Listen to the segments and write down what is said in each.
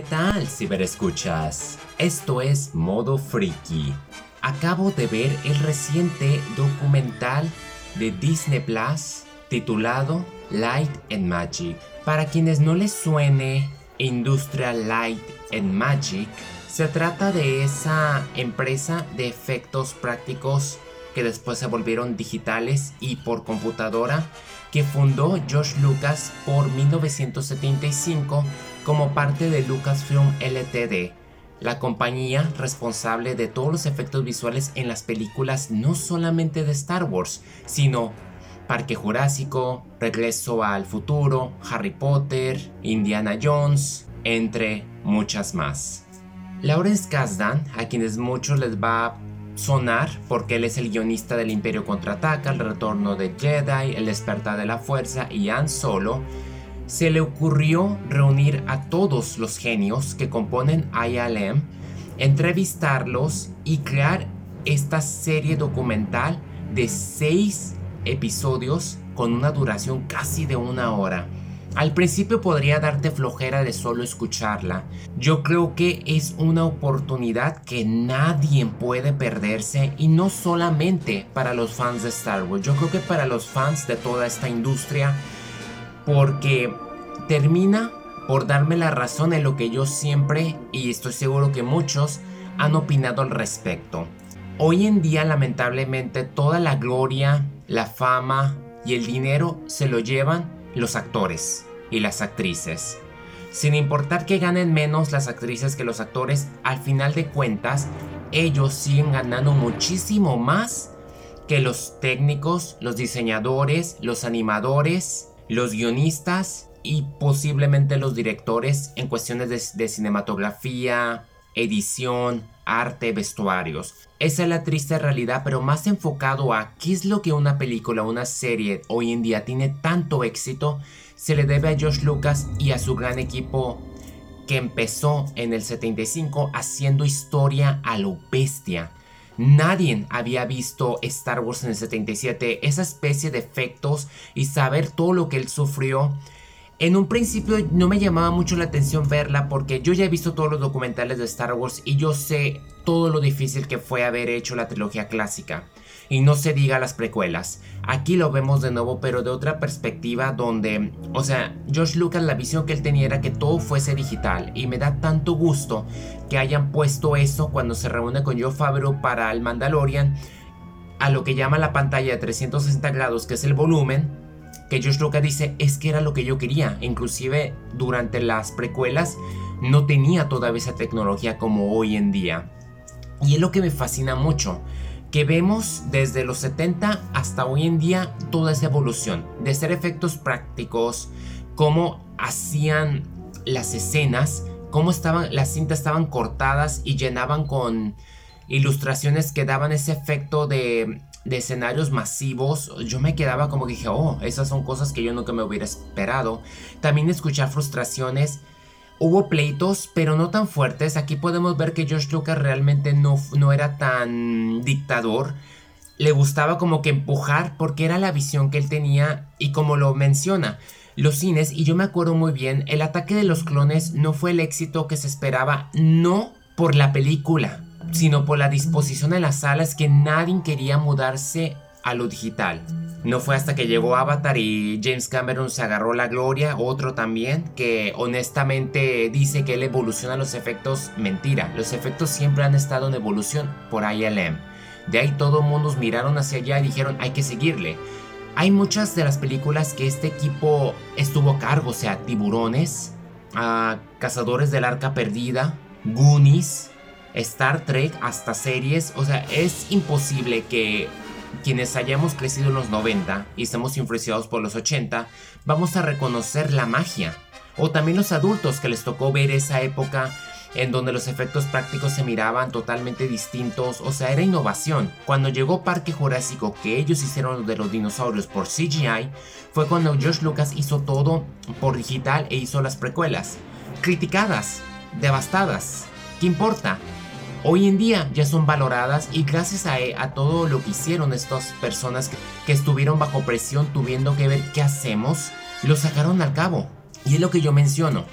¿Qué tal, ciberescuchas? Esto es Modo Freaky. Acabo de ver el reciente documental de Disney Plus titulado Light and Magic. Para quienes no les suene Industrial Light and Magic, se trata de esa empresa de efectos prácticos que después se volvieron digitales y por computadora que fundó George Lucas por 1975 como parte de Lucasfilm Ltd, la compañía responsable de todos los efectos visuales en las películas no solamente de Star Wars, sino Parque Jurásico, Regreso al Futuro, Harry Potter, Indiana Jones, entre muchas más. Lawrence Kasdan, a quienes muchos les va sonar porque él es el guionista del Imperio Contraataca, El Retorno de Jedi, El Despertar de la Fuerza y Han Solo, se le ocurrió reunir a todos los genios que componen ILM, entrevistarlos y crear esta serie documental de seis episodios con una duración casi de una hora. Al principio podría darte flojera de solo escucharla. Yo creo que es una oportunidad que nadie puede perderse y no solamente para los fans de Star Wars, yo creo que para los fans de toda esta industria porque termina por darme la razón en lo que yo siempre y estoy seguro que muchos han opinado al respecto. Hoy en día lamentablemente toda la gloria, la fama y el dinero se lo llevan los actores y las actrices. Sin importar que ganen menos las actrices que los actores, al final de cuentas, ellos siguen ganando muchísimo más que los técnicos, los diseñadores, los animadores, los guionistas y posiblemente los directores en cuestiones de, de cinematografía, edición, arte, vestuarios. Esa es la triste realidad, pero más enfocado a qué es lo que una película, una serie hoy en día tiene tanto éxito, se le debe a George Lucas y a su gran equipo que empezó en el 75 haciendo historia a lo bestia. Nadie había visto Star Wars en el 77, esa especie de efectos y saber todo lo que él sufrió en un principio no me llamaba mucho la atención verla porque yo ya he visto todos los documentales de Star Wars y yo sé todo lo difícil que fue haber hecho la trilogía clásica. Y no se diga las precuelas. Aquí lo vemos de nuevo pero de otra perspectiva donde, o sea, George Lucas la visión que él tenía era que todo fuese digital y me da tanto gusto que hayan puesto eso cuando se reúne con Joe Favreau para el Mandalorian a lo que llama la pantalla de 360 grados que es el volumen que George Lucas dice es que era lo que yo quería. Inclusive durante las precuelas no tenía todavía esa tecnología como hoy en día. Y es lo que me fascina mucho. Que vemos desde los 70 hasta hoy en día toda esa evolución. De ser efectos prácticos, cómo hacían las escenas, cómo estaban, las cintas estaban cortadas y llenaban con ilustraciones que daban ese efecto de de escenarios masivos, yo me quedaba como dije, oh, esas son cosas que yo nunca me hubiera esperado. También escuchar frustraciones. Hubo pleitos, pero no tan fuertes. Aquí podemos ver que George Lucas realmente no, no era tan dictador. Le gustaba como que empujar porque era la visión que él tenía y como lo menciona. Los cines, y yo me acuerdo muy bien, el ataque de los clones no fue el éxito que se esperaba, no por la película, sino por la disposición de las salas que nadie quería mudarse a lo digital. No fue hasta que llegó Avatar y James Cameron se agarró la gloria, otro también, que honestamente dice que él evoluciona los efectos. Mentira, los efectos siempre han estado en evolución por ILM. De ahí todo mundo miraron hacia allá y dijeron hay que seguirle. Hay muchas de las películas que este equipo estuvo a cargo, o sea, Tiburones, ah, Cazadores del Arca Perdida, Goonies, Star Trek hasta series. O sea, es imposible que quienes hayamos crecido en los 90 y estamos influenciados por los 80, vamos a reconocer la magia. O también los adultos que les tocó ver esa época en donde los efectos prácticos se miraban totalmente distintos, o sea, era innovación. Cuando llegó Parque Jurásico, que ellos hicieron de los dinosaurios por CGI, fue cuando George Lucas hizo todo por digital e hizo las precuelas. Criticadas, devastadas. ¿Qué importa? Hoy en día ya son valoradas y gracias a, a todo lo que hicieron estas personas que, estuvieron bajo presión, tuviendo que ver qué hacemos, lo sacaron al cabo. Y es lo que yo menciono.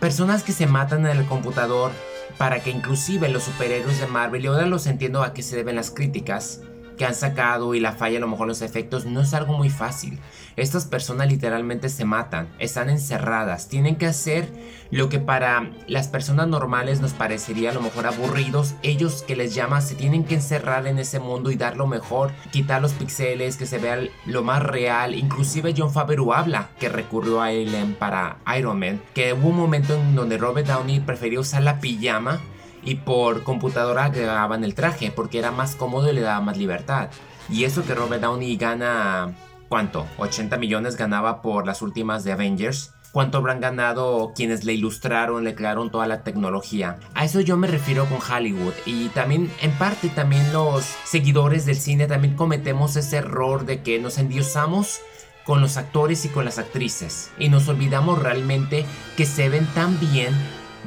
personas que se matan en el computador para que inclusive los superhéroes de Marvel, y ahora los entiendo a qué se deben las críticas, que han sacado y la falla a lo mejor los efectos no es algo muy fácil. Estas personas literalmente se matan, están encerradas, tienen que hacer lo que para las personas normales nos parecería a lo mejor aburridos, ellos que les llama se tienen que encerrar en ese mundo y dar lo mejor, quitar los pixeles, que se vea lo más real, inclusive John Favreau habla que recurrió a Alien para Iron Man, que hubo un momento en donde Robert Downey prefirió usar la pijama y por computadora grababan el traje porque era más cómodo y le daba más libertad. Y eso que Robert Downey gana, ¿cuánto? 80 millones ganaba por las últimas de Avengers. ¿Cuánto habrán ganado quienes le ilustraron, le crearon toda la tecnología? A eso yo me refiero con Hollywood. Y también, en parte, también los seguidores del cine también cometemos ese error de que nos endiosamos con los actores y con las actrices. Y nos olvidamos realmente que se ven tan bien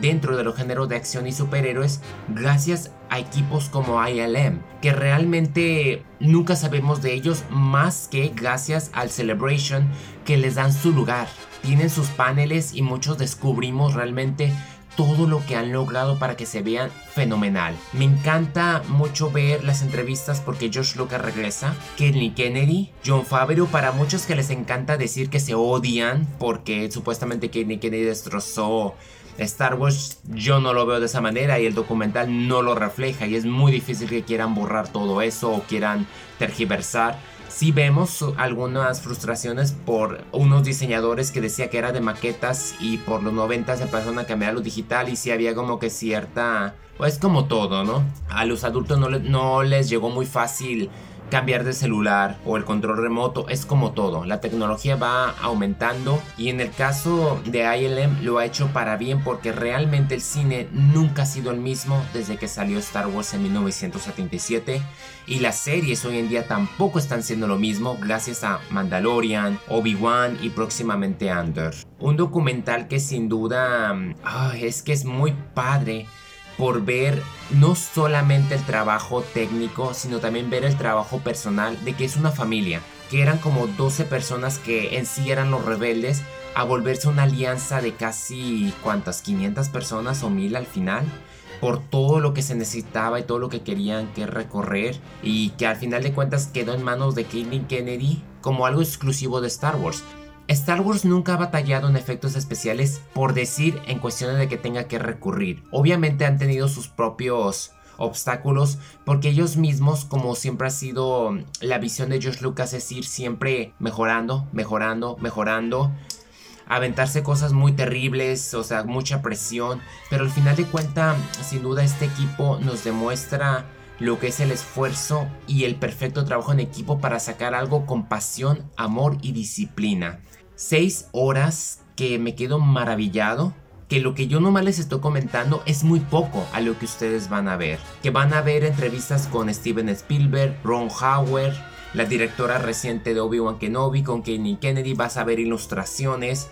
dentro de los géneros de acción y superhéroes gracias a equipos como ILM, que realmente nunca sabemos de ellos más que gracias al Celebration que les dan su lugar. Tienen sus paneles y muchos descubrimos realmente todo lo que han logrado para que se vean fenomenal. Me encanta mucho ver las entrevistas porque Josh Lucas regresa, Kenny Kennedy, John Favreau, para muchos que les encanta decir que se odian porque supuestamente Kenny Kennedy destrozó Star Wars yo no lo veo de esa manera y el documental no lo refleja y es muy difícil que quieran borrar todo eso o quieran tergiversar. Sí vemos algunas frustraciones por unos diseñadores que decía que era de maquetas y por los 90 se pasaron a cambiar lo digital y sí había como que cierta... Pues como todo, ¿no? A los adultos no, no les llegó muy fácil cambiar de celular o el control remoto, es como todo, la tecnología va aumentando y en el caso de ILM lo ha hecho para bien porque realmente el cine nunca ha sido el mismo desde que salió Star Wars en 1977 y las series hoy en día tampoco están siendo lo mismo gracias a Mandalorian, Obi-Wan y próximamente Andor. Un documental que sin duda es que es muy padre por ver no solamente el trabajo técnico, sino también ver el trabajo personal de que es una familia, que eran como 12 personas que en sí eran los rebeldes, a volverse una alianza de casi cuántas, 500 personas o 1000 al final, por todo lo que se necesitaba y todo lo que querían que recorrer, y que al final de cuentas quedó en manos de Kathleen Kennedy como algo exclusivo de Star Wars. Star Wars nunca ha batallado en efectos especiales por decir en cuestiones de que tenga que recurrir. Obviamente han tenido sus propios obstáculos porque ellos mismos como siempre ha sido la visión de George Lucas es ir siempre mejorando, mejorando, mejorando aventarse cosas muy terribles, o sea, mucha presión, pero al final de cuentas, sin duda este equipo nos demuestra lo que es el esfuerzo y el perfecto trabajo en equipo para sacar algo con pasión, amor y disciplina. Seis horas que me quedo maravillado. Que lo que yo nomás les estoy comentando es muy poco a lo que ustedes van a ver. Que van a ver entrevistas con Steven Spielberg, Ron Howard, la directora reciente de Obi-Wan Kenobi, con Kenny Kennedy. Vas a ver ilustraciones,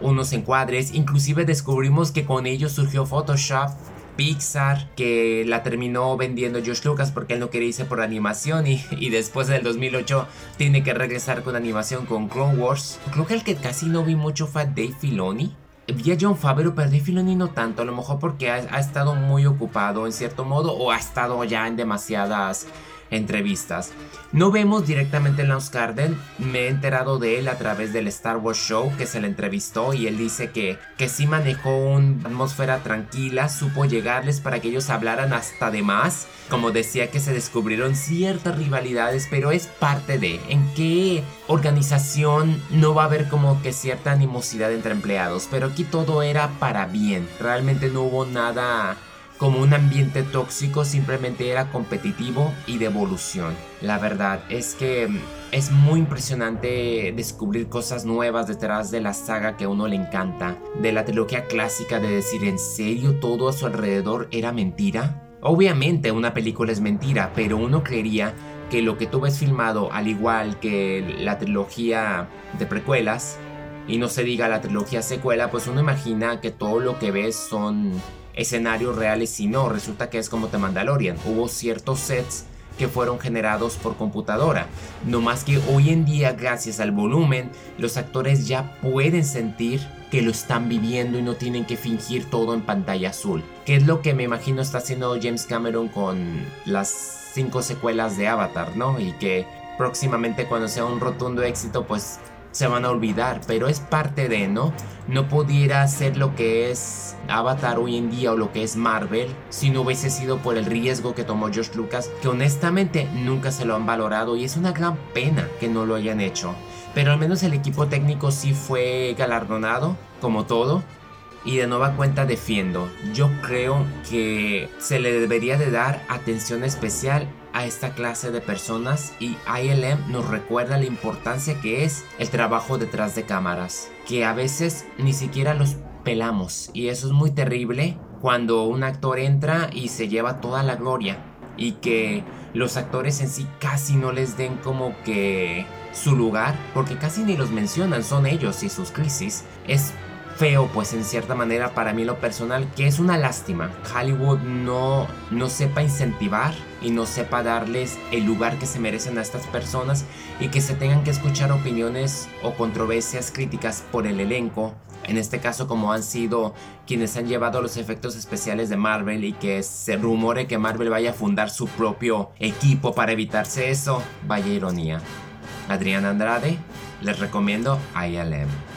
unos encuadres. Inclusive descubrimos que con ellos surgió Photoshop Pixar, que la terminó vendiendo George Lucas porque él no quería irse por animación y, y, después del 2008 tiene que regresar con animación con Clone Wars. Creo que el que casi no vi mucho fue Dave Filoni. Vi a John Favreau, pero Dave Filoni no tanto, a lo mejor porque ha estado muy ocupado en cierto modo o ha estado ya en demasiadas entrevistas. No vemos directamente en Lance Garden, me he enterado de él a través del Star Wars Show que se le entrevistó y él dice que, que sí manejó una atmósfera tranquila, supo llegarles para que ellos hablaran hasta de más. Como decía que se descubrieron ciertas rivalidades, pero es parte de en qué organización no va a haber como que cierta animosidad entre empleados, pero aquí todo era para bien, realmente no hubo nada como un ambiente tóxico, simplemente era competitivo y de evolución. La verdad es que mm, es muy impresionante descubrir cosas nuevas detrás de la saga que a uno le encanta, de la trilogía clásica de decir en serio todo a su alrededor era mentira. Obviamente una película es mentira, pero uno creería que lo que tú ves filmado, al igual que la trilogía de precuelas, y no se diga la trilogía secuela, pues uno imagina que todo lo que ves son escenarios reales y no, resulta que es como The Mandalorian. Hubo ciertos sets que fueron generados por computadora. No más que hoy en día, gracias al volumen, los actores ya pueden sentir que lo están viviendo y no tienen que fingir todo en pantalla azul. Que es lo que me imagino está haciendo James Cameron con las cinco secuelas de Avatar, ¿no? Y que próximamente cuando sea un rotundo éxito, pues se van a olvidar, pero es parte de, ¿no? No pudiera ser lo que es Avatar hoy en día o lo que es Marvel si no hubiese sido por el riesgo que tomó George Lucas, que honestamente nunca se lo han valorado y es una gran pena que no lo hayan hecho. Pero al menos el equipo técnico sí fue galardonado, como todo, y de nueva cuenta defiendo. Yo creo que se le debería de dar atención especial a esta clase de personas y ILM nos recuerda la importancia que es el trabajo detrás de cámaras, que a veces ni siquiera los pelamos y eso es muy terrible cuando un actor entra y se lleva toda la gloria y que los actores en sí casi no les den como que su lugar porque casi ni los mencionan, son ellos y sus crisis. Es feo, pues en cierta manera para mí lo personal, que es una lástima. Hollywood no, no sepa incentivar y no sepa darles el lugar que se merecen a estas personas y que se tengan que escuchar opiniones o controversias críticas por el elenco. En este caso como han sido quienes han llevado los efectos especiales de Marvel y que se rumore que Marvel vaya a fundar su propio equipo para evitarse eso. Vaya ironía. Adrián Andrade, les recomiendo ILM.